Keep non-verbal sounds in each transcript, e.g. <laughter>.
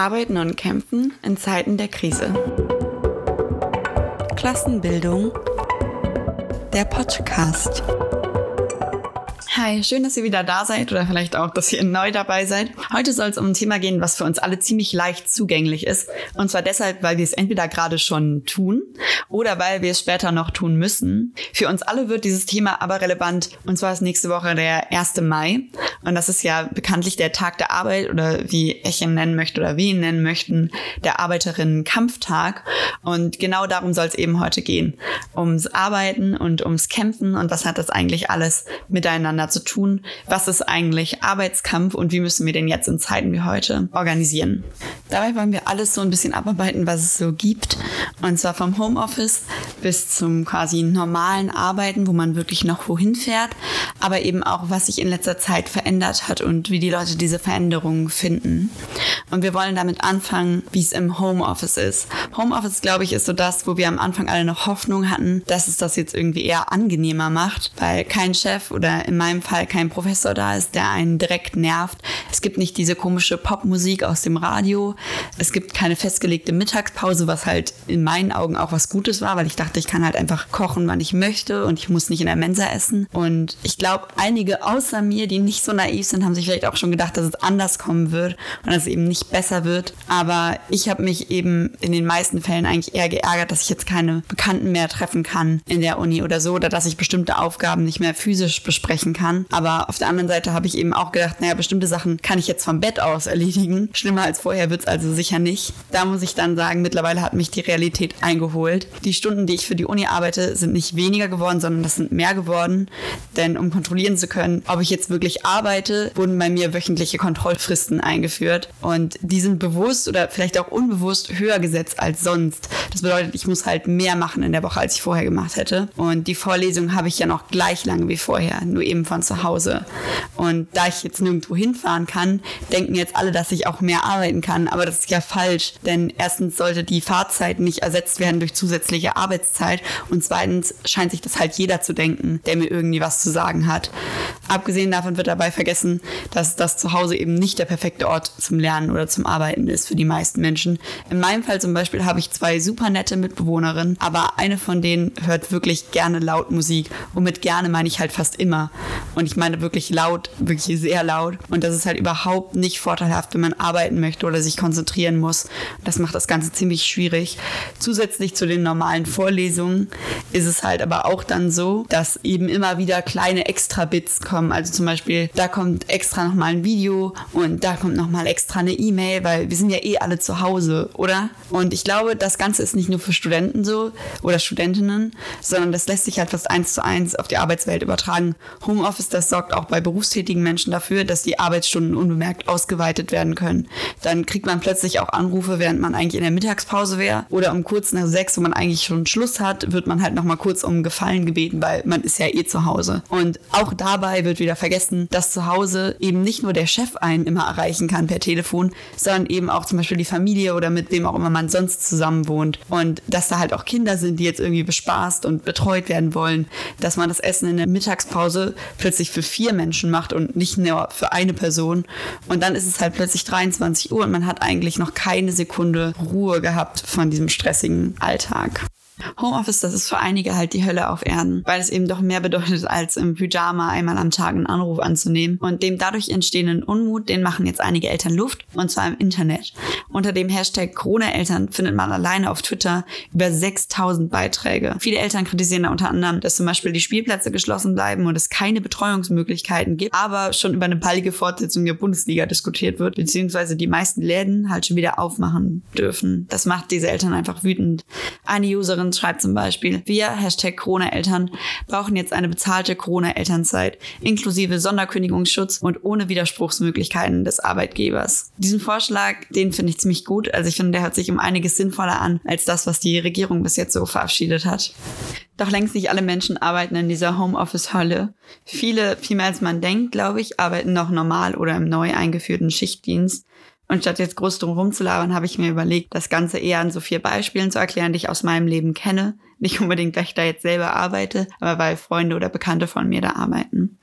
Arbeiten und Kämpfen in Zeiten der Krise. Klassenbildung. Der Podcast. Hi, schön, dass ihr wieder da seid oder vielleicht auch, dass ihr neu dabei seid. Heute soll es um ein Thema gehen, was für uns alle ziemlich leicht zugänglich ist. Und zwar deshalb, weil wir es entweder gerade schon tun oder weil wir es später noch tun müssen. Für uns alle wird dieses Thema aber relevant. Und zwar ist nächste Woche der 1. Mai. Und das ist ja bekanntlich der Tag der Arbeit oder wie ich ihn nennen möchte oder wie ihn nennen möchten, der Arbeiterinnen-Kampftag. Und genau darum soll es eben heute gehen. Ums Arbeiten und ums Kämpfen und was hat das eigentlich alles miteinander zu tun. Was ist eigentlich Arbeitskampf und wie müssen wir den jetzt in Zeiten wie heute organisieren? Dabei wollen wir alles so ein bisschen abarbeiten, was es so gibt. Und zwar vom Homeoffice bis zum quasi normalen Arbeiten, wo man wirklich noch wohin fährt, aber eben auch, was sich in letzter Zeit verändert hat und wie die Leute diese Veränderungen finden. Und wir wollen damit anfangen, wie es im Homeoffice ist. Homeoffice, glaube ich, ist so das, wo wir am Anfang alle noch Hoffnung hatten, dass es das jetzt irgendwie eher angenehmer macht, weil kein Chef oder in meinem Fall kein Professor da ist, der einen direkt nervt. Es gibt nicht diese komische Popmusik aus dem Radio. Es gibt keine festgelegte Mittagspause, was halt in meinen Augen auch was Gutes war, weil ich dachte, ich kann halt einfach kochen, wann ich möchte und ich muss nicht in der Mensa essen. Und ich glaube, einige außer mir, die nicht so naiv sind, haben sich vielleicht auch schon gedacht, dass es anders kommen wird und dass es eben nicht besser wird. Aber ich habe mich eben in den meisten Fällen eigentlich eher geärgert, dass ich jetzt keine Bekannten mehr treffen kann in der Uni oder so oder dass ich bestimmte Aufgaben nicht mehr physisch besprechen kann kann. Aber auf der anderen Seite habe ich eben auch gedacht, naja, bestimmte Sachen kann ich jetzt vom Bett aus erledigen. Schlimmer als vorher wird es also sicher nicht. Da muss ich dann sagen, mittlerweile hat mich die Realität eingeholt. Die Stunden, die ich für die Uni arbeite, sind nicht weniger geworden, sondern das sind mehr geworden. Denn um kontrollieren zu können, ob ich jetzt wirklich arbeite, wurden bei mir wöchentliche Kontrollfristen eingeführt. Und die sind bewusst oder vielleicht auch unbewusst höher gesetzt als sonst. Das bedeutet, ich muss halt mehr machen in der Woche, als ich vorher gemacht hätte. Und die Vorlesung habe ich ja noch gleich lange wie vorher, nur eben von zu Hause. Und da ich jetzt nirgendwo hinfahren kann, denken jetzt alle, dass ich auch mehr arbeiten kann. Aber das ist ja falsch, denn erstens sollte die Fahrzeit nicht ersetzt werden durch zusätzliche Arbeitszeit und zweitens scheint sich das halt jeder zu denken, der mir irgendwie was zu sagen hat. Abgesehen davon wird dabei vergessen, dass das Zuhause eben nicht der perfekte Ort zum Lernen oder zum Arbeiten ist für die meisten Menschen. In meinem Fall zum Beispiel habe ich zwei super nette Mitbewohnerinnen, aber eine von denen hört wirklich gerne laut Musik. Und mit gerne meine ich halt fast immer. Und ich meine wirklich laut, wirklich sehr laut. Und das ist halt überhaupt nicht vorteilhaft, wenn man arbeiten möchte oder sich konzentrieren muss. Das macht das Ganze ziemlich schwierig. Zusätzlich zu den normalen Vorlesungen ist es halt aber auch dann so, dass eben immer wieder kleine Extra-Bits kommen. Also zum Beispiel, da kommt extra nochmal ein Video und da kommt nochmal extra eine E-Mail, weil wir sind ja eh alle zu Hause, oder? Und ich glaube, das Ganze ist nicht nur für Studenten so oder Studentinnen, sondern das lässt sich halt fast eins zu eins auf die Arbeitswelt übertragen. Homeoffice, das sorgt auch bei berufstätigen Menschen dafür, dass die Arbeitsstunden unbemerkt ausgeweitet werden können. Dann kriegt man plötzlich auch Anrufe, während man eigentlich in der Mittagspause wäre oder um kurz nach sechs, wo man eigentlich schon Schluss hat, wird man halt nochmal kurz um Gefallen gebeten, weil man ist ja eh zu Hause. Und auch dabei wird wieder vergessen, dass zu Hause eben nicht nur der Chef einen immer erreichen kann per Telefon, sondern eben auch zum Beispiel die Familie oder mit wem auch immer man sonst zusammen wohnt. Und dass da halt auch Kinder sind, die jetzt irgendwie bespaßt und betreut werden wollen, dass man das Essen in der Mittagspause plötzlich plötzlich für vier Menschen macht und nicht nur für eine Person. Und dann ist es halt plötzlich 23 Uhr und man hat eigentlich noch keine Sekunde Ruhe gehabt von diesem stressigen Alltag. Homeoffice, das ist für einige halt die Hölle auf Erden, weil es eben doch mehr bedeutet, als im Pyjama einmal am Tag einen Anruf anzunehmen. Und dem dadurch entstehenden Unmut, den machen jetzt einige Eltern Luft, und zwar im Internet. Unter dem Hashtag Corona-Eltern findet man alleine auf Twitter über 6000 Beiträge. Viele Eltern kritisieren da unter anderem, dass zum Beispiel die Spielplätze geschlossen bleiben und es keine Betreuungsmöglichkeiten gibt, aber schon über eine baldige Fortsetzung der Bundesliga diskutiert wird, beziehungsweise die meisten Läden halt schon wieder aufmachen dürfen. Das macht diese Eltern einfach wütend. Eine Userin und schreibt zum Beispiel, wir, Hashtag Corona-Eltern, brauchen jetzt eine bezahlte Corona-Elternzeit, inklusive Sonderkündigungsschutz und ohne Widerspruchsmöglichkeiten des Arbeitgebers. Diesen Vorschlag, den finde ich ziemlich gut. Also ich finde, der hört sich um einiges sinnvoller an, als das, was die Regierung bis jetzt so verabschiedet hat. Doch längst nicht alle Menschen arbeiten in dieser Homeoffice-Hölle. Viele, viel mehr als man denkt, glaube ich, arbeiten noch normal oder im neu eingeführten Schichtdienst. Und statt jetzt groß drum rumzulabern, habe ich mir überlegt, das Ganze eher an so vier Beispielen zu erklären, die ich aus meinem Leben kenne. Nicht unbedingt, weil ich da jetzt selber arbeite, aber weil Freunde oder Bekannte von mir da arbeiten.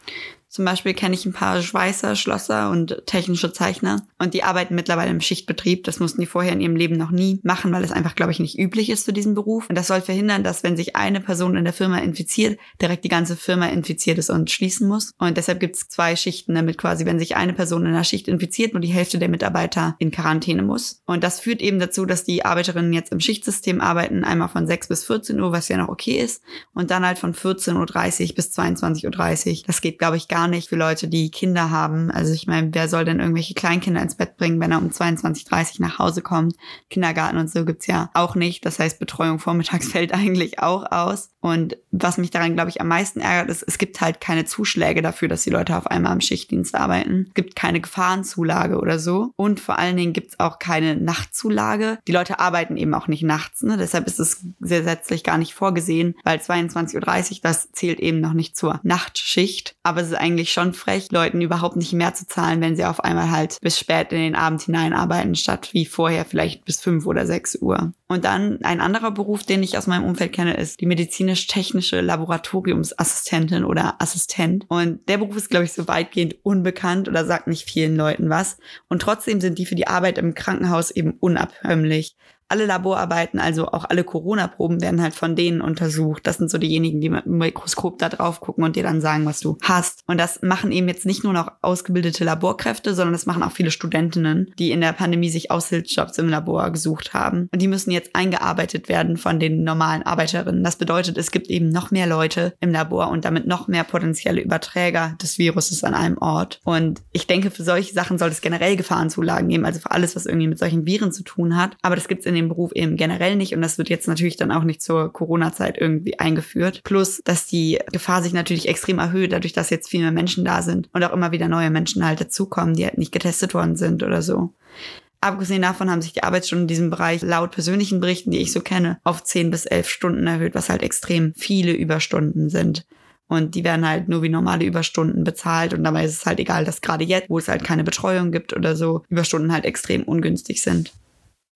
Zum Beispiel kenne ich ein paar Schweißer, Schlosser und technische Zeichner und die arbeiten mittlerweile im Schichtbetrieb. Das mussten die vorher in ihrem Leben noch nie machen, weil es einfach, glaube ich, nicht üblich ist für diesen Beruf. Und das soll verhindern, dass wenn sich eine Person in der Firma infiziert, direkt die ganze Firma infiziert ist und schließen muss. Und deshalb gibt es zwei Schichten, damit quasi, wenn sich eine Person in einer Schicht infiziert, nur die Hälfte der Mitarbeiter in Quarantäne muss. Und das führt eben dazu, dass die Arbeiterinnen jetzt im Schichtsystem arbeiten, einmal von 6 bis 14 Uhr, was ja noch okay ist, und dann halt von 14.30 Uhr bis 22.30 Uhr. Das geht, glaube ich, gar nicht für Leute, die Kinder haben. Also ich meine, wer soll denn irgendwelche Kleinkinder ins Bett bringen, wenn er um 22.30 Uhr nach Hause kommt? Kindergarten und so gibt's ja auch nicht. Das heißt, Betreuung vormittags <laughs> fällt eigentlich auch aus. Und was mich daran, glaube ich, am meisten ärgert, ist, es gibt halt keine Zuschläge dafür, dass die Leute auf einmal am Schichtdienst arbeiten. Es gibt keine Gefahrenzulage oder so. Und vor allen Dingen gibt's auch keine Nachtzulage. Die Leute arbeiten eben auch nicht nachts. Ne? Deshalb ist es gesetzlich gar nicht vorgesehen, weil 22.30 Uhr, das zählt eben noch nicht zur Nachtschicht. Aber es ist eigentlich schon frech, Leuten überhaupt nicht mehr zu zahlen, wenn sie auf einmal halt bis spät in den Abend hinein arbeiten, statt wie vorher vielleicht bis 5 oder 6 Uhr. Und dann ein anderer Beruf, den ich aus meinem Umfeld kenne, ist die medizinisch-technische Laboratoriumsassistentin oder Assistent. Und der Beruf ist, glaube ich, so weitgehend unbekannt oder sagt nicht vielen Leuten was. Und trotzdem sind die für die Arbeit im Krankenhaus eben unabkömmlich alle Laborarbeiten, also auch alle Corona-Proben werden halt von denen untersucht. Das sind so diejenigen, die mit dem Mikroskop da drauf gucken und dir dann sagen, was du hast. Und das machen eben jetzt nicht nur noch ausgebildete Laborkräfte, sondern das machen auch viele Studentinnen, die in der Pandemie sich Aushilfsjobs im Labor gesucht haben. Und die müssen jetzt eingearbeitet werden von den normalen Arbeiterinnen. Das bedeutet, es gibt eben noch mehr Leute im Labor und damit noch mehr potenzielle Überträger des Viruses an einem Ort. Und ich denke, für solche Sachen soll es generell Gefahrenzulagen geben, also für alles, was irgendwie mit solchen Viren zu tun hat. Aber das gibt es in dem Beruf eben generell nicht und das wird jetzt natürlich dann auch nicht zur Corona-Zeit irgendwie eingeführt. Plus, dass die Gefahr sich natürlich extrem erhöht, dadurch, dass jetzt viel mehr Menschen da sind und auch immer wieder neue Menschen halt dazukommen, die halt nicht getestet worden sind oder so. Abgesehen davon haben sich die Arbeitsstunden in diesem Bereich laut persönlichen Berichten, die ich so kenne, auf 10 bis 11 Stunden erhöht, was halt extrem viele Überstunden sind. Und die werden halt nur wie normale Überstunden bezahlt. Und dabei ist es halt egal, dass gerade jetzt, wo es halt keine Betreuung gibt oder so, Überstunden halt extrem ungünstig sind.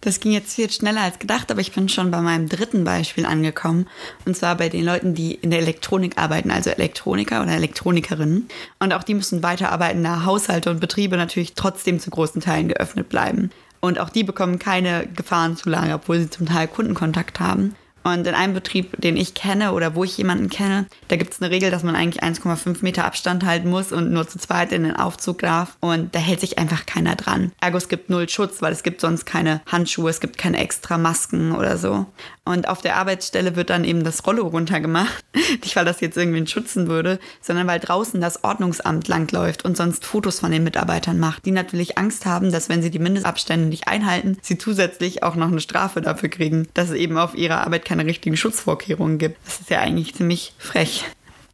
Das ging jetzt viel schneller als gedacht, aber ich bin schon bei meinem dritten Beispiel angekommen. Und zwar bei den Leuten, die in der Elektronik arbeiten, also Elektroniker oder Elektronikerinnen. Und auch die müssen weiterarbeiten, da Haushalte und Betriebe natürlich trotzdem zu großen Teilen geöffnet bleiben. Und auch die bekommen keine Gefahrenzulage, obwohl sie zum Teil Kundenkontakt haben. Und in einem Betrieb, den ich kenne oder wo ich jemanden kenne, da gibt es eine Regel, dass man eigentlich 1,5 Meter Abstand halten muss und nur zu zweit in den Aufzug darf. Und da hält sich einfach keiner dran. Ergo, es gibt null Schutz, weil es gibt sonst keine Handschuhe, es gibt keine extra Masken oder so. Und auf der Arbeitsstelle wird dann eben das Rollo runtergemacht. <laughs> Nicht, weil das jetzt irgendwen schützen würde, sondern weil draußen das Ordnungsamt langläuft und sonst Fotos von den Mitarbeitern macht, die natürlich Angst haben, dass wenn sie die Mindestabstände nicht einhalten, sie zusätzlich auch noch eine Strafe dafür kriegen, dass es eben auf ihrer Arbeit keine richtigen Schutzvorkehrungen gibt. Das ist ja eigentlich ziemlich frech.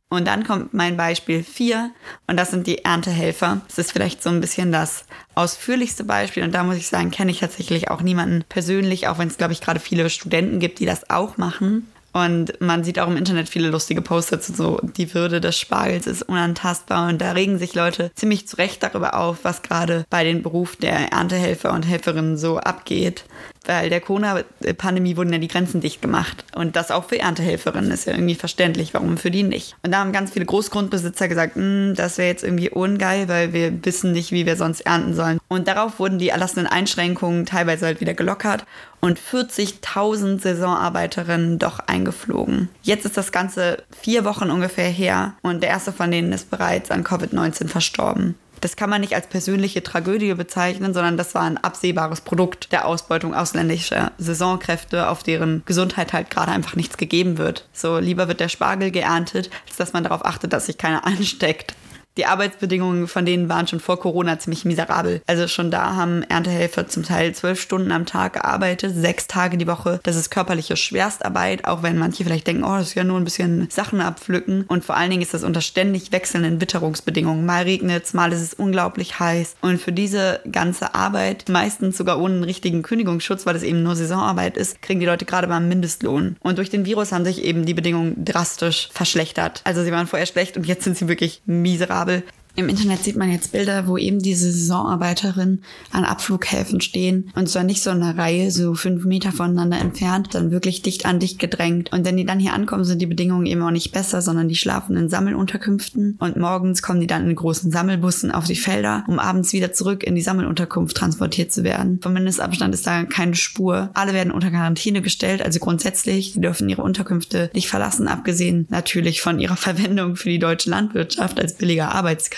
Und dann kommt mein Beispiel 4 und das sind die Erntehelfer. Das ist vielleicht so ein bisschen das ausführlichste Beispiel und da muss ich sagen, kenne ich tatsächlich auch niemanden persönlich, auch wenn es, glaube ich, gerade viele Studenten gibt, die das auch machen. Und man sieht auch im Internet viele lustige Posts dazu, so die Würde des Spargels ist unantastbar. Und da regen sich Leute ziemlich zu Recht darüber auf, was gerade bei den Beruf der Erntehelfer und Helferinnen so abgeht weil der Corona-Pandemie wurden ja die Grenzen dicht gemacht. Und das auch für Erntehelferinnen ist ja irgendwie verständlich, warum für die nicht. Und da haben ganz viele Großgrundbesitzer gesagt, hm, das wäre jetzt irgendwie ungeil, weil wir wissen nicht, wie wir sonst ernten sollen. Und darauf wurden die erlassenen Einschränkungen teilweise halt wieder gelockert und 40.000 Saisonarbeiterinnen doch eingeflogen. Jetzt ist das Ganze vier Wochen ungefähr her und der erste von denen ist bereits an Covid-19 verstorben das kann man nicht als persönliche Tragödie bezeichnen, sondern das war ein absehbares Produkt der Ausbeutung ausländischer Saisonkräfte, auf deren Gesundheit halt gerade einfach nichts gegeben wird. So lieber wird der Spargel geerntet, als dass man darauf achtet, dass sich keiner <laughs> ansteckt. Die Arbeitsbedingungen von denen waren schon vor Corona ziemlich miserabel. Also schon da haben Erntehelfer zum Teil zwölf Stunden am Tag gearbeitet, sechs Tage die Woche. Das ist körperliche Schwerstarbeit, auch wenn manche vielleicht denken, oh, das ist ja nur ein bisschen Sachen abpflücken. Und vor allen Dingen ist das unter ständig wechselnden Witterungsbedingungen. Mal regnet es, mal ist es unglaublich heiß. Und für diese ganze Arbeit, meistens sogar ohne einen richtigen Kündigungsschutz, weil es eben nur Saisonarbeit ist, kriegen die Leute gerade beim Mindestlohn. Und durch den Virus haben sich eben die Bedingungen drastisch verschlechtert. Also sie waren vorher schlecht und jetzt sind sie wirklich miserabel gerade Im Internet sieht man jetzt Bilder, wo eben diese Saisonarbeiterinnen an Abflughäfen stehen und zwar nicht so eine Reihe, so fünf Meter voneinander entfernt, sondern wirklich dicht an dicht gedrängt. Und wenn die dann hier ankommen, sind die Bedingungen eben auch nicht besser, sondern die schlafen in Sammelunterkünften und morgens kommen die dann in großen Sammelbussen auf die Felder, um abends wieder zurück in die Sammelunterkunft transportiert zu werden. Vom Mindestabstand ist da keine Spur. Alle werden unter Quarantäne gestellt, also grundsätzlich, die dürfen ihre Unterkünfte nicht verlassen, abgesehen natürlich von ihrer Verwendung für die deutsche Landwirtschaft als billiger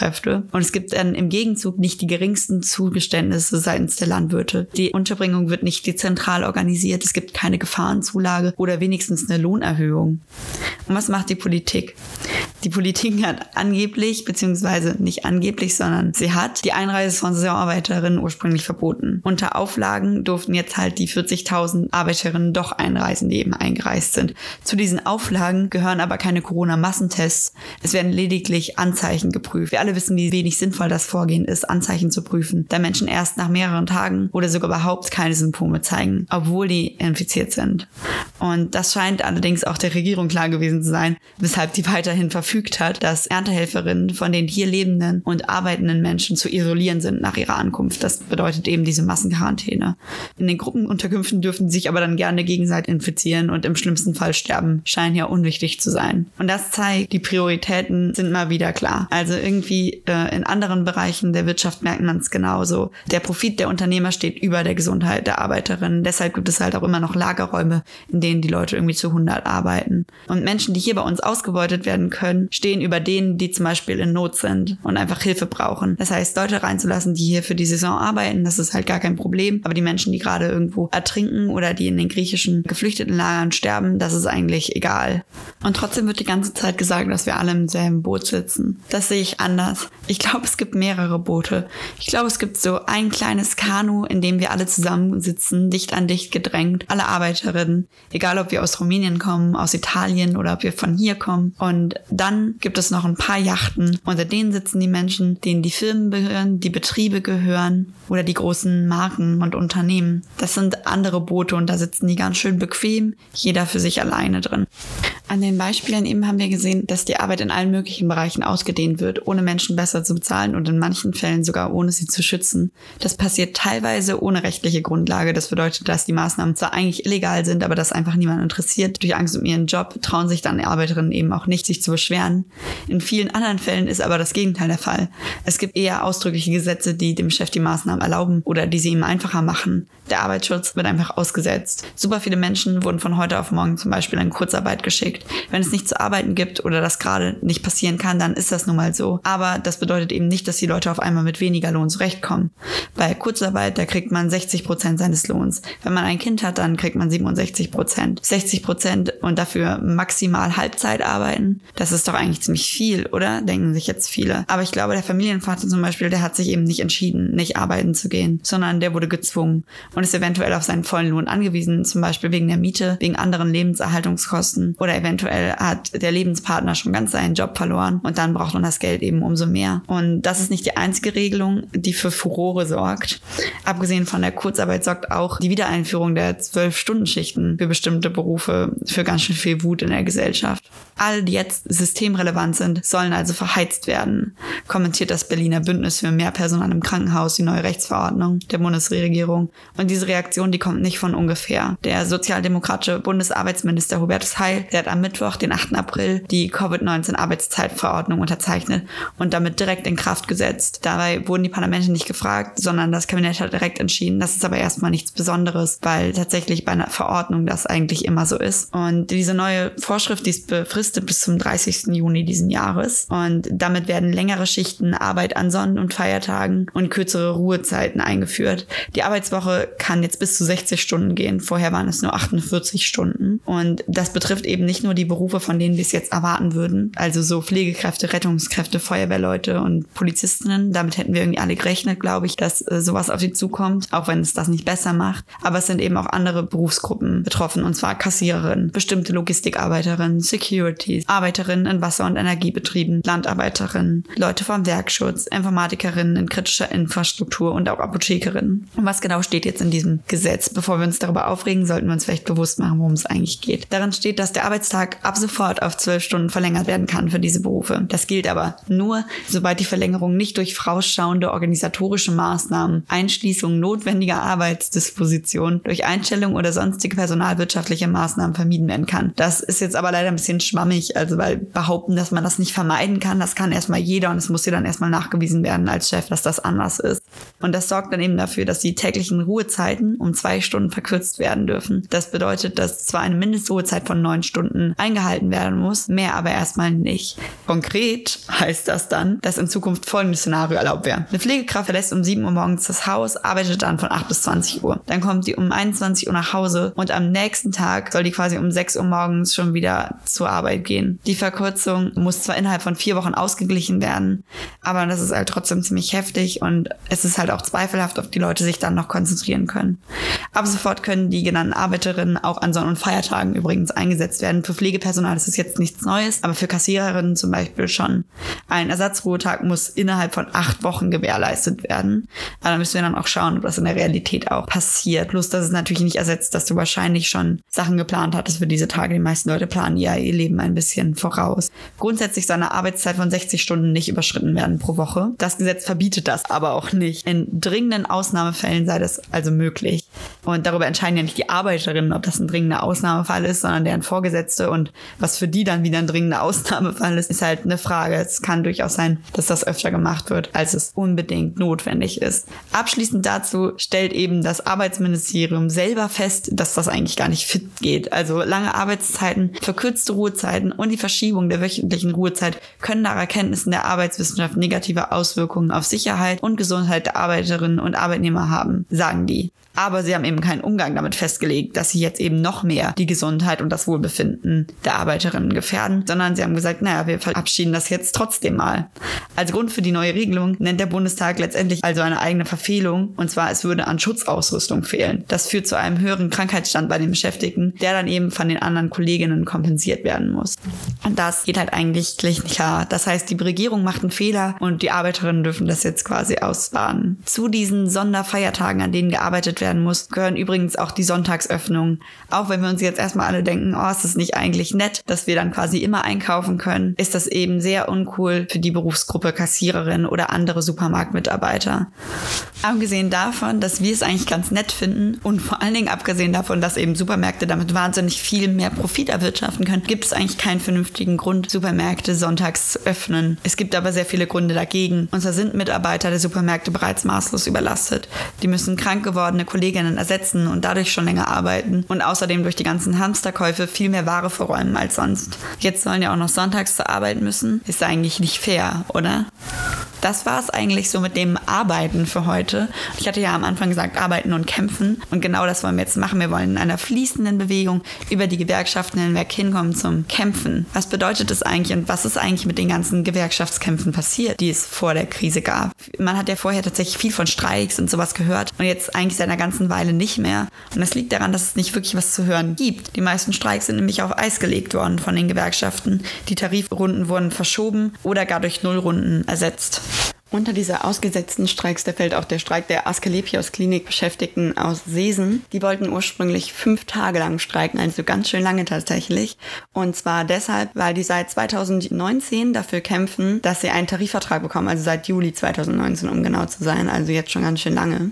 Arbeitskräfte. Und es gibt dann im Gegenzug nicht die geringsten Zugeständnisse seitens der Landwirte. Die Unterbringung wird nicht dezentral organisiert, es gibt keine Gefahrenzulage oder wenigstens eine Lohnerhöhung. Und was macht die Politik? Die Politik hat angeblich, beziehungsweise nicht angeblich, sondern sie hat die Einreise von Saisonarbeiterinnen ursprünglich verboten. Unter Auflagen durften jetzt halt die 40.000 Arbeiterinnen doch einreisen, die eben eingereist sind. Zu diesen Auflagen gehören aber keine Corona-Massentests. Es werden lediglich Anzeichen geprüft. Wir alle wissen, wie wenig sinnvoll das Vorgehen ist, Anzeichen zu prüfen, da Menschen erst nach mehreren Tagen oder sogar überhaupt keine Symptome zeigen, obwohl die infiziert sind. Und das scheint allerdings auch der Regierung klar gewesen zu sein, weshalb die weiterhin verfügt hat, dass Erntehelferinnen von den hier lebenden und arbeitenden Menschen zu isolieren sind nach ihrer Ankunft. Das bedeutet eben diese Massenquarantäne. In den Gruppenunterkünften dürfen sie sich aber dann gerne gegenseitig infizieren und im schlimmsten Fall sterben. Scheint ja unwichtig zu sein. Und das zeigt, die Prioritäten sind mal wieder klar. Also irgendwie äh, in anderen Bereichen der Wirtschaft merkt man es genauso. Der Profit der Unternehmer steht über der Gesundheit der Arbeiterinnen. Deshalb gibt es halt auch immer noch Lagerräume, in denen die Leute irgendwie zu 100 arbeiten. Und Menschen, die hier bei uns ausgebeutet werden können, stehen über denen, die zum Beispiel in Not sind und einfach Hilfe brauchen. Das heißt, Leute reinzulassen, die hier für die Saison arbeiten, das ist halt gar kein Problem. Aber die Menschen, die gerade irgendwo ertrinken oder die in den griechischen Geflüchtetenlagern sterben, das ist eigentlich egal. Und trotzdem wird die ganze Zeit gesagt, dass wir alle im selben Boot sitzen. Das sehe ich anders. Ich glaube, es gibt mehrere Boote. Ich glaube, es gibt so ein kleines Kanu, in dem wir alle zusammensitzen, dicht an dicht gedrängt, alle Arbeiterinnen, egal ob wir aus Rumänien kommen, aus Italien oder ob wir von hier kommen. Und dann gibt es noch ein paar Yachten. Unter denen sitzen die Menschen, denen die Firmen gehören, die Betriebe gehören oder die großen Marken und Unternehmen. Das sind andere Boote und da sitzen die ganz schön bequem, jeder für sich alleine drin. An den Beispielen eben haben wir gesehen, dass die Arbeit in allen möglichen Bereichen ausgedehnt wird, ohne Menschen besser zu bezahlen und in manchen Fällen sogar ohne sie zu schützen. Das passiert teilweise ohne rechtliche Grundlage. Das bedeutet, dass die Maßnahmen zwar eigentlich illegal sind, aber das einfach niemand interessiert. Durch Angst um ihren Job trauen sich dann Arbeiterinnen eben auch nicht, sich zu beschweren. In vielen anderen Fällen ist aber das Gegenteil der Fall. Es gibt eher ausdrückliche Gesetze, die dem Chef die Maßnahmen erlauben oder die sie ihm einfacher machen. Der Arbeitsschutz wird einfach ausgesetzt. Super viele Menschen wurden von heute auf morgen zum Beispiel in Kurzarbeit geschickt. Wenn es nicht zu arbeiten gibt oder das gerade nicht passieren kann, dann ist das nun mal so. Aber das bedeutet eben nicht, dass die Leute auf einmal mit weniger Lohn zurechtkommen. Bei Kurzarbeit, da kriegt man 60 Prozent seines Lohns. Wenn man ein Kind hat, dann kriegt man 67 Prozent. 60 Prozent und dafür maximal Halbzeit arbeiten, das ist doch eigentlich ziemlich viel, oder? Denken sich jetzt viele. Aber ich glaube, der Familienvater zum Beispiel, der hat sich eben nicht entschieden, nicht arbeiten zu gehen, sondern der wurde gezwungen und ist eventuell auf seinen vollen Lohn angewiesen, zum Beispiel wegen der Miete, wegen anderen Lebenserhaltungskosten oder eventuell hat der Lebenspartner schon ganz seinen Job verloren und dann braucht man das Geld eben umso mehr. Und das ist nicht die einzige Regelung, die für Furore sorgt. Abgesehen von der Kurzarbeit sorgt auch die Wiedereinführung der Zwölf-Stunden-Schichten für bestimmte Berufe für ganz schön viel Wut in der Gesellschaft. All die jetzt systemrelevant sind, sollen also verheizt werden, kommentiert das Berliner Bündnis für mehr Personal im Krankenhaus die neue Rechtsverordnung der Bundesregierung. Und diese Reaktion, die kommt nicht von ungefähr. Der sozialdemokratische Bundesarbeitsminister Hubertus Heil, der hat am Mittwoch, den 8. April, die Covid-19-Arbeitszeitverordnung unterzeichnet und damit direkt in Kraft gesetzt. Dabei wurden die Parlamente nicht gefragt, sondern das Kabinett hat direkt entschieden. Das ist aber erstmal nichts Besonderes, weil tatsächlich bei einer Verordnung das eigentlich immer so ist. Und diese neue Vorschrift, die ist befristet bis zum 30. Juni diesen Jahres. Und damit werden längere Schichten, Arbeit an Sonnen- und Feiertagen und kürzere Ruhezeiten eingeführt. Die Arbeitswoche kann jetzt bis zu 60 Stunden gehen. Vorher waren es nur 48 Stunden. Und das betrifft eben nicht nur die Berufe, von denen wir es jetzt erwarten würden. Also so Pflegekräfte, Rettungskräfte, Feuerwehrleute und Polizistinnen. Damit hätten wir irgendwie alle gerechnet, glaube ich, dass äh, sowas auf sie zukommt, auch wenn es das nicht besser macht. Aber es sind eben auch andere Berufsgruppen betroffen, und zwar Kassiererinnen, bestimmte Logistikarbeiterinnen, Securities, Arbeiterinnen in Wasser- und Energiebetrieben, Landarbeiterinnen, Leute vom Werkschutz, Informatikerinnen in kritischer Infrastruktur und auch Apothekerinnen. Und was genau steht jetzt in diesem Gesetz? Bevor wir uns darüber aufregen, sollten wir uns vielleicht bewusst machen, worum es eigentlich geht. Darin steht, dass der Arbeitstag ab sofort auf zwölf Stunden verlängert werden kann für diese Berufe. Das gilt aber nur, sobald die Verlängerung nicht durch vorausschauende organisatorische Maßnahmen, Einschließung notwendiger Arbeitsdisposition, durch Einstellung oder sonstige personalwirtschaftliche Maßnahmen vermieden werden kann. Das ist jetzt aber leider ein bisschen schwammig, also weil behaupten, dass man das nicht vermeiden kann, das kann erstmal jeder und es muss dir dann erstmal nachgewiesen werden als Chef, dass das anders ist. Und das sorgt dann eben dafür, dass die täglichen Ruhezeiten um zwei Stunden verkürzt werden dürfen. Das bedeutet, dass zwar eine Mindestruhezeit von neun Stunden eingehalten werden muss, mehr aber erstmal nicht. Konkret heißt das dann, dass in Zukunft folgendes Szenario erlaubt wäre. Eine Pflegekraft verlässt um 7 Uhr morgens das Haus, arbeitet dann von 8 bis 20 Uhr. Dann kommt sie um 21 Uhr nach Hause und am nächsten Tag soll die quasi um 6 Uhr morgens schon wieder zur Arbeit gehen. Die Verkürzung muss zwar innerhalb von vier Wochen ausgeglichen werden, aber das ist halt trotzdem ziemlich heftig und es ist halt auch zweifelhaft, ob die Leute sich dann noch konzentrieren können. Ab sofort können die genannten Arbeiterinnen auch an Sonn- und Feiertagen übrigens eingesetzt werden. Für Pflegepersonal ist es jetzt nichts Neues, aber für Kassiererinnen zum Beispiel schon. Ein Ersatzruhetag muss innerhalb von acht Wochen gewährleistet werden. Aber da müssen wir dann auch schauen, ob das in der Realität auch passiert. Plus, dass es natürlich nicht ersetzt, dass du wahrscheinlich schon Sachen geplant hattest für diese Tage. Die meisten Leute planen ja ihr Leben ein bisschen voraus. Grundsätzlich soll eine Arbeitszeit von 60 Stunden nicht überschritten werden pro Woche. Das Gesetz verbietet das aber auch nicht. In dringenden Ausnahmefällen sei das also möglich. Und darüber entscheiden ja nicht die Arbeiterinnen, ob das ein dringender Ausnahmefall ist, sondern deren Vorgesetzte. Und was für die dann wieder ein dringender Ausnahmefall ist, ist halt eine Frage. Es kann durchaus sein, dass das öfter gemacht wird, als es unbedingt notwendig ist. Abschließend dazu stellt eben das Arbeitsministerium selber fest, dass das eigentlich gar nicht fit geht. Also lange Arbeitszeiten, verkürzte Ruhezeiten und die Verschiebung der wöchentlichen Ruhezeit können nach Erkenntnissen der Arbeitswissenschaft negative Auswirkungen auf Sicherheit und Gesundheit der Arbeiterinnen und Arbeitnehmer haben, sagen die. Aber sie haben eben keinen Umgang damit festgelegt, dass sie jetzt eben noch mehr die Gesundheit und das Wohlbefinden der Arbeiterinnen gefährden, sondern sie haben gesagt, naja, wir verabschieden das jetzt trotzdem mal. Als Grund für die neue Regelung nennt der Bundestag letztendlich also eine eigene Verfehlung, und zwar es würde an Schutzausrüstung fehlen. Das führt zu einem höheren Krankheitsstand bei den Beschäftigten, der dann eben von den anderen Kolleginnen kompensiert werden muss. Und das geht halt eigentlich nicht klar. Das heißt, die Regierung macht einen Fehler und die Arbeiterinnen dürfen das jetzt quasi ausbaden. Zu diesen Sonderfeiertagen, an denen gearbeitet werden, werden muss, gehören übrigens auch die Sonntagsöffnungen. Auch wenn wir uns jetzt erstmal alle denken, oh, ist das nicht eigentlich nett, dass wir dann quasi immer einkaufen können, ist das eben sehr uncool für die Berufsgruppe Kassiererin oder andere Supermarktmitarbeiter. Abgesehen davon, dass wir es eigentlich ganz nett finden und vor allen Dingen abgesehen davon, dass eben Supermärkte damit wahnsinnig viel mehr Profit erwirtschaften können, gibt es eigentlich keinen vernünftigen Grund, Supermärkte sonntags zu öffnen. Es gibt aber sehr viele Gründe dagegen. Und zwar sind Mitarbeiter der Supermärkte bereits maßlos überlastet. Die müssen krank gewordene Kolleginnen ersetzen und dadurch schon länger arbeiten und außerdem durch die ganzen Hamsterkäufe viel mehr Ware verräumen als sonst. Jetzt sollen ja auch noch sonntags zur Arbeit müssen. Ist eigentlich nicht fair, oder? Das war es eigentlich so mit dem Arbeiten für heute. Ich hatte ja am Anfang gesagt, arbeiten und kämpfen. Und genau das wollen wir jetzt machen. Wir wollen in einer fließenden Bewegung über die Gewerkschaften hinweg hinkommen zum Kämpfen. Was bedeutet das eigentlich und was ist eigentlich mit den ganzen Gewerkschaftskämpfen passiert, die es vor der Krise gab? Man hat ja vorher tatsächlich viel von Streiks und sowas gehört und jetzt eigentlich seit einer ganzen Weile nicht mehr. Und das liegt daran, dass es nicht wirklich was zu hören gibt. Die meisten Streiks sind nämlich auf Eis gelegt worden von den Gewerkschaften. Die Tarifrunden wurden verschoben oder gar durch Nullrunden ersetzt. Unter dieser ausgesetzten Streiks, da fällt auch der Streik der Asklepios Klinik Beschäftigten aus Sesen. Die wollten ursprünglich fünf Tage lang streiken, also ganz schön lange tatsächlich. Und zwar deshalb, weil die seit 2019 dafür kämpfen, dass sie einen Tarifvertrag bekommen, also seit Juli 2019, um genau zu sein, also jetzt schon ganz schön lange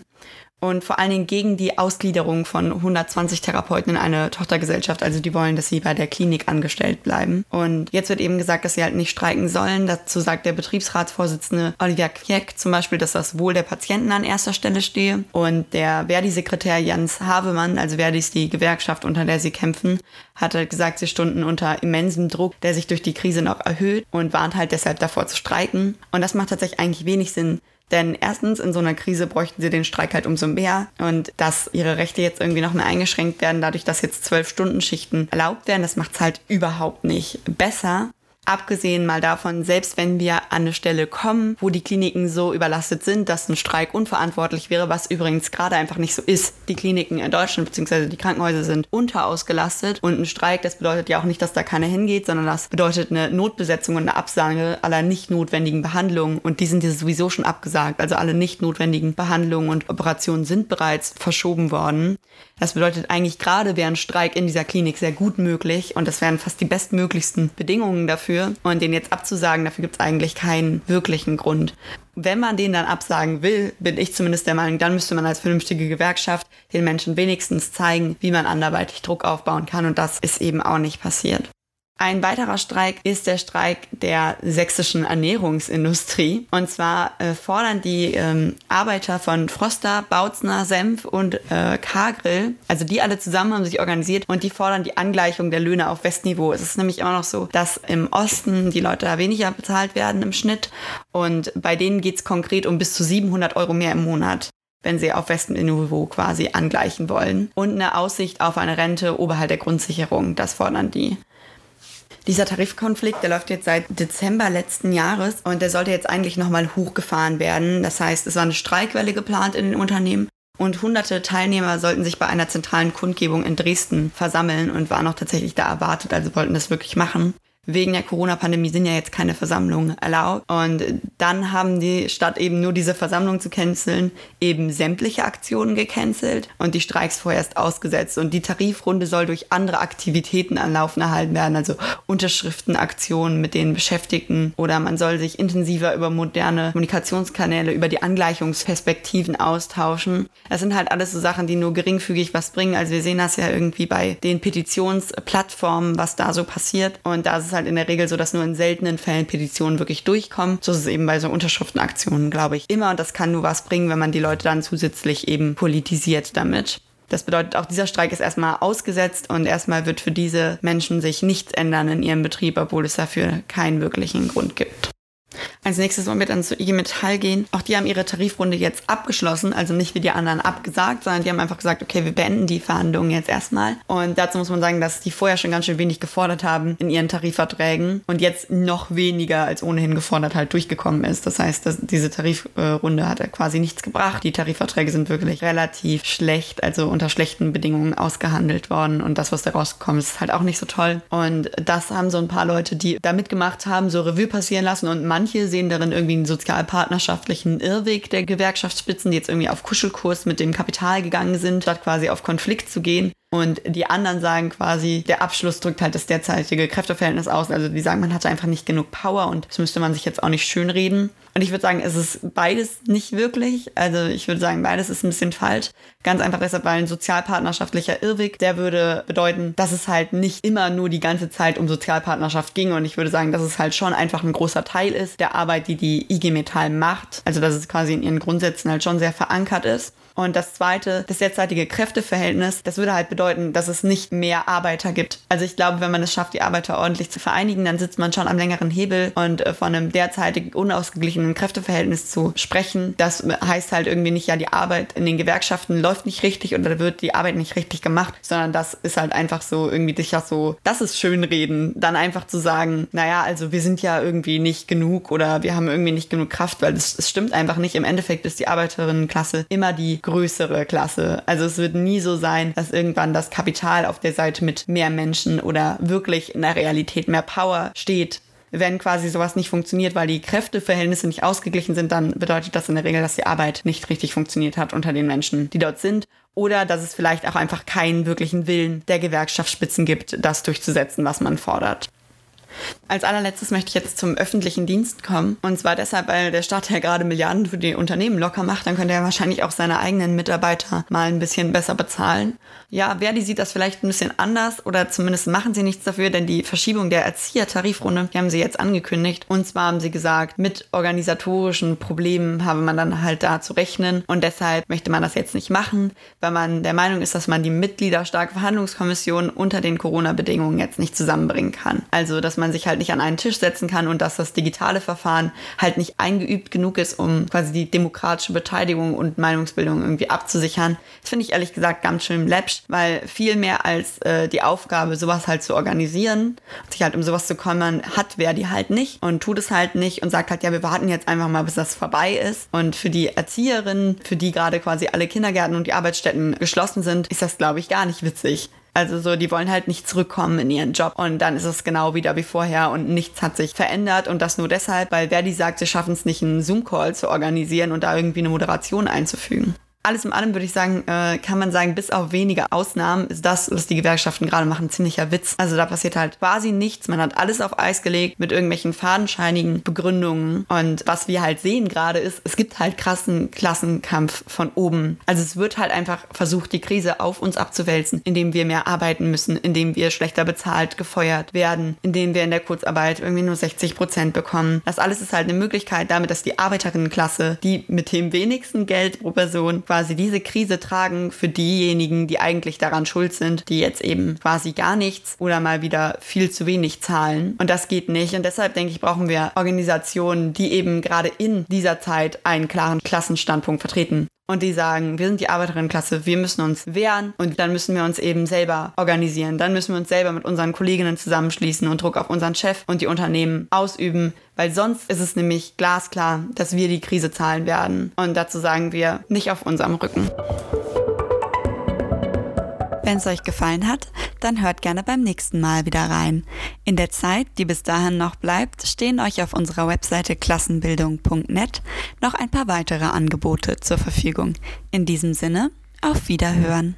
und vor allen Dingen gegen die Ausgliederung von 120 Therapeuten in eine Tochtergesellschaft. Also die wollen, dass sie bei der Klinik angestellt bleiben. Und jetzt wird eben gesagt, dass sie halt nicht streiken sollen. Dazu sagt der Betriebsratsvorsitzende Olivier Kieck zum Beispiel, dass das Wohl der Patienten an erster Stelle stehe. Und der Verdi-Sekretär Jens Havemann, also Verdi ist die Gewerkschaft, unter der sie kämpfen, hat halt gesagt, sie stunden unter immensem Druck, der sich durch die Krise noch erhöht und warnt halt deshalb davor zu streiken. Und das macht tatsächlich eigentlich wenig Sinn, denn erstens, in so einer Krise bräuchten sie den Streik halt umso mehr. Und dass ihre Rechte jetzt irgendwie noch mehr eingeschränkt werden, dadurch, dass jetzt zwölf Stunden Schichten erlaubt werden, das macht es halt überhaupt nicht besser. Abgesehen mal davon, selbst wenn wir an eine Stelle kommen, wo die Kliniken so überlastet sind, dass ein Streik unverantwortlich wäre, was übrigens gerade einfach nicht so ist. Die Kliniken in Deutschland bzw. die Krankenhäuser sind unterausgelastet und ein Streik, das bedeutet ja auch nicht, dass da keiner hingeht, sondern das bedeutet eine Notbesetzung und eine Absage aller nicht notwendigen Behandlungen und die sind ja sowieso schon abgesagt. Also alle nicht notwendigen Behandlungen und Operationen sind bereits verschoben worden. Das bedeutet eigentlich gerade wäre ein Streik in dieser Klinik sehr gut möglich und das wären fast die bestmöglichsten Bedingungen dafür. Und den jetzt abzusagen, dafür gibt es eigentlich keinen wirklichen Grund. Wenn man den dann absagen will, bin ich zumindest der Meinung, dann müsste man als vernünftige Gewerkschaft den Menschen wenigstens zeigen, wie man anderweitig Druck aufbauen kann. Und das ist eben auch nicht passiert. Ein weiterer Streik ist der Streik der sächsischen Ernährungsindustrie. Und zwar äh, fordern die ähm, Arbeiter von Froster, Bautzner, Senf und äh, Kargrill, also die alle zusammen haben sich organisiert und die fordern die Angleichung der Löhne auf Westniveau. Es ist nämlich immer noch so, dass im Osten die Leute da weniger bezahlt werden im Schnitt und bei denen geht es konkret um bis zu 700 Euro mehr im Monat wenn sie auf Westenniveau quasi angleichen wollen. Und eine Aussicht auf eine Rente oberhalb der Grundsicherung, das fordern die. Dieser Tarifkonflikt, der läuft jetzt seit Dezember letzten Jahres und der sollte jetzt eigentlich nochmal hochgefahren werden. Das heißt, es war eine Streikwelle geplant in den Unternehmen und hunderte Teilnehmer sollten sich bei einer zentralen Kundgebung in Dresden versammeln und waren auch tatsächlich da erwartet, also wollten das wirklich machen wegen der Corona-Pandemie sind ja jetzt keine Versammlungen erlaubt. Und dann haben die, statt eben nur diese Versammlung zu canceln, eben sämtliche Aktionen gecancelt und die Streiks vorerst ausgesetzt. Und die Tarifrunde soll durch andere Aktivitäten an Laufen erhalten werden, also Unterschriftenaktionen mit den Beschäftigten oder man soll sich intensiver über moderne Kommunikationskanäle, über die Angleichungsperspektiven austauschen. Das sind halt alles so Sachen, die nur geringfügig was bringen. Also wir sehen das ja irgendwie bei den Petitionsplattformen, was da so passiert. Und da ist es halt in der Regel so, dass nur in seltenen Fällen Petitionen wirklich durchkommen. So ist es eben bei so Unterschriftenaktionen, glaube ich, immer. Und das kann nur was bringen, wenn man die Leute dann zusätzlich eben politisiert damit. Das bedeutet, auch dieser Streik ist erstmal ausgesetzt und erstmal wird für diese Menschen sich nichts ändern in ihrem Betrieb, obwohl es dafür keinen wirklichen Grund gibt. Als nächstes wollen wir dann zu IG Metall gehen. Auch die haben ihre Tarifrunde jetzt abgeschlossen, also nicht wie die anderen abgesagt, sondern die haben einfach gesagt, okay, wir beenden die Verhandlungen jetzt erstmal. Und dazu muss man sagen, dass die vorher schon ganz schön wenig gefordert haben in ihren Tarifverträgen und jetzt noch weniger als ohnehin gefordert halt durchgekommen ist. Das heißt, dass diese Tarifrunde hat quasi nichts gebracht. Die Tarifverträge sind wirklich relativ schlecht, also unter schlechten Bedingungen ausgehandelt worden und das, was da rausgekommen ist, ist halt auch nicht so toll. Und das haben so ein paar Leute, die da mitgemacht haben, so Revue passieren lassen und manche sehen darin irgendwie einen sozialpartnerschaftlichen Irrweg der Gewerkschaftsspitzen, die jetzt irgendwie auf Kuschelkurs mit dem Kapital gegangen sind, statt quasi auf Konflikt zu gehen. Und die anderen sagen quasi, der Abschluss drückt halt das derzeitige Kräfteverhältnis aus. Also die sagen, man hatte einfach nicht genug Power und das müsste man sich jetzt auch nicht schönreden. Und ich würde sagen, es ist beides nicht wirklich. Also ich würde sagen, beides ist ein bisschen falsch. Ganz einfach deshalb, weil ein sozialpartnerschaftlicher Irrweg, der würde bedeuten, dass es halt nicht immer nur die ganze Zeit um Sozialpartnerschaft ging. Und ich würde sagen, dass es halt schon einfach ein großer Teil ist der Arbeit, die die IG Metall macht. Also dass es quasi in ihren Grundsätzen halt schon sehr verankert ist. Und das zweite, das derzeitige Kräfteverhältnis, das würde halt bedeuten, dass es nicht mehr Arbeiter gibt. Also ich glaube, wenn man es schafft, die Arbeiter ordentlich zu vereinigen, dann sitzt man schon am längeren Hebel und äh, von einem derzeitig unausgeglichenen Kräfteverhältnis zu sprechen, das heißt halt irgendwie nicht, ja, die Arbeit in den Gewerkschaften läuft nicht richtig oder wird die Arbeit nicht richtig gemacht, sondern das ist halt einfach so irgendwie dich ja so, das ist Schönreden, dann einfach zu sagen, naja, also wir sind ja irgendwie nicht genug oder wir haben irgendwie nicht genug Kraft, weil es stimmt einfach nicht. Im Endeffekt ist die Arbeiterinnenklasse immer die größere Klasse. Also es wird nie so sein, dass irgendwann das Kapital auf der Seite mit mehr Menschen oder wirklich in der Realität mehr Power steht. Wenn quasi sowas nicht funktioniert, weil die Kräfteverhältnisse nicht ausgeglichen sind, dann bedeutet das in der Regel, dass die Arbeit nicht richtig funktioniert hat unter den Menschen, die dort sind. Oder dass es vielleicht auch einfach keinen wirklichen Willen der Gewerkschaftsspitzen gibt, das durchzusetzen, was man fordert. Als allerletztes möchte ich jetzt zum öffentlichen Dienst kommen. Und zwar deshalb, weil der Staat ja gerade Milliarden für die Unternehmen locker macht. Dann könnte er wahrscheinlich auch seine eigenen Mitarbeiter mal ein bisschen besser bezahlen. Ja, Verdi sieht das vielleicht ein bisschen anders oder zumindest machen sie nichts dafür, denn die Verschiebung der Erzieher-Tarifrunde, die haben sie jetzt angekündigt. Und zwar haben sie gesagt, mit organisatorischen Problemen habe man dann halt da zu rechnen. Und deshalb möchte man das jetzt nicht machen, weil man der Meinung ist, dass man die mitgliederstarke Verhandlungskommission unter den Corona-Bedingungen jetzt nicht zusammenbringen kann. Also, dass man sich halt nicht an einen Tisch setzen kann und dass das digitale Verfahren halt nicht eingeübt genug ist, um quasi die demokratische Beteiligung und Meinungsbildung irgendwie abzusichern. Das finde ich ehrlich gesagt ganz schön läppsch weil viel mehr als äh, die Aufgabe, sowas halt zu organisieren sich halt um sowas zu kümmern, hat wer die halt nicht und tut es halt nicht und sagt halt, ja, wir warten jetzt einfach mal, bis das vorbei ist. Und für die Erzieherinnen, für die gerade quasi alle Kindergärten und die Arbeitsstätten geschlossen sind, ist das, glaube ich, gar nicht witzig. Also so, die wollen halt nicht zurückkommen in ihren Job und dann ist es genau wieder wie vorher und nichts hat sich verändert und das nur deshalb, weil Verdi sagt, sie schaffen es nicht, einen Zoom-Call zu organisieren und da irgendwie eine Moderation einzufügen. Alles in allem würde ich sagen, äh, kann man sagen, bis auf wenige Ausnahmen ist das, was die Gewerkschaften gerade machen, ziemlicher Witz. Also da passiert halt quasi nichts. Man hat alles auf Eis gelegt mit irgendwelchen fadenscheinigen Begründungen. Und was wir halt sehen gerade ist, es gibt halt krassen Klassenkampf von oben. Also es wird halt einfach versucht, die Krise auf uns abzuwälzen, indem wir mehr arbeiten müssen, indem wir schlechter bezahlt, gefeuert werden, indem wir in der Kurzarbeit irgendwie nur 60 Prozent bekommen. Das alles ist halt eine Möglichkeit damit, dass die Arbeiterinnenklasse, die mit dem wenigsten Geld pro Person quasi diese Krise tragen für diejenigen, die eigentlich daran schuld sind, die jetzt eben quasi gar nichts oder mal wieder viel zu wenig zahlen. Und das geht nicht. Und deshalb denke ich, brauchen wir Organisationen, die eben gerade in dieser Zeit einen klaren Klassenstandpunkt vertreten und die sagen, wir sind die Arbeiterinnenklasse, wir müssen uns wehren und dann müssen wir uns eben selber organisieren. Dann müssen wir uns selber mit unseren Kolleginnen zusammenschließen und Druck auf unseren Chef und die Unternehmen ausüben, weil sonst ist es nämlich glasklar, dass wir die Krise zahlen werden. Und dazu sagen wir, nicht auf unserem Rücken. Wenn es euch gefallen hat, dann hört gerne beim nächsten Mal wieder rein. In der Zeit, die bis dahin noch bleibt, stehen euch auf unserer Webseite klassenbildung.net noch ein paar weitere Angebote zur Verfügung. In diesem Sinne, auf Wiederhören.